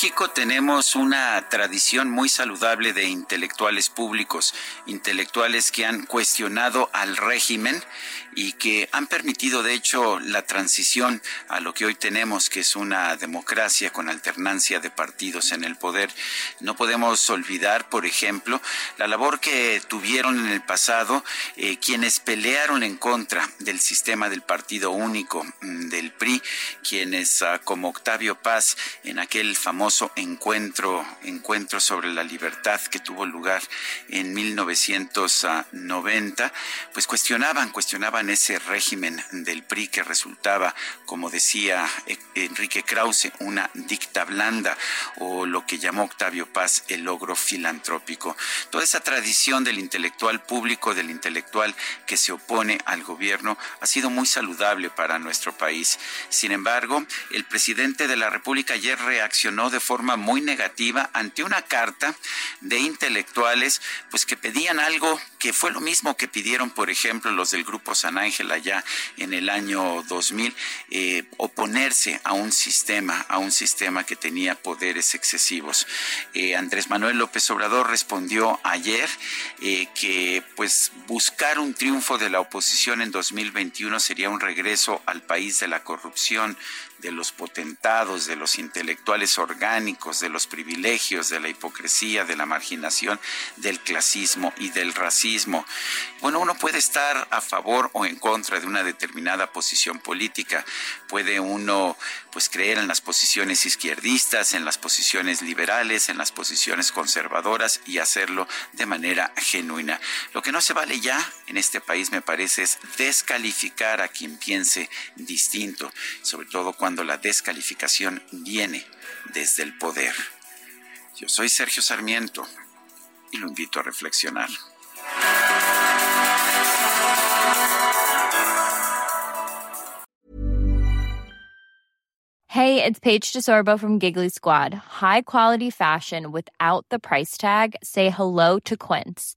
México tenemos una tradición muy saludable de intelectuales públicos, intelectuales que han cuestionado al régimen y que han permitido, de hecho, la transición a lo que hoy tenemos, que es una democracia con alternancia de partidos en el poder. No podemos olvidar, por ejemplo, la labor que tuvieron en el pasado eh, quienes pelearon en contra del sistema del partido único mm, del PRI, quienes ah, como Octavio Paz en aquel famoso encuentro, encuentro sobre la libertad que tuvo lugar en 1990, pues cuestionaban, cuestionaban ese régimen del PRI que resultaba, como decía eh, Enrique Krause, una dicta blanda o lo que llamó Octavio Paz el logro filantrópico. Toda esa tradición del intelectual público, del intelectual que se opone al gobierno, ha sido muy saludable para nuestro país. Sin embargo, el presidente de la República ayer reaccionó de forma muy negativa ante una carta de intelectuales pues que pedían algo que fue lo mismo que pidieron, por ejemplo, los del grupo San Ángel allá en el año 2000, eh, oponerse a un sistema, a un sistema que tenía poderes excesivos. Eh, Andrés Manuel López Obrador respondió ayer eh, que pues buscar un triunfo de la oposición en 2021 sería un regreso al país de la corrupción, de los potentados, de los intelectuales orgánicos, de los privilegios, de la hipocresía, de la marginación, del clasismo y del racismo. Bueno, uno puede estar a favor o en contra de una determinada posición política. Puede uno pues creer en las posiciones izquierdistas, en las posiciones liberales, en las posiciones conservadoras y hacerlo de manera genuina. Lo que no se vale ya en este país me parece es descalificar a quien piense distinto, sobre todo cuando cuando la descalificación viene desde el poder. Yo soy Sergio Sarmiento y lo invito a reflexionar. Hey, it's Paige DeSorbo from Giggly Squad. High quality fashion without the price tag. Say hello to Quince.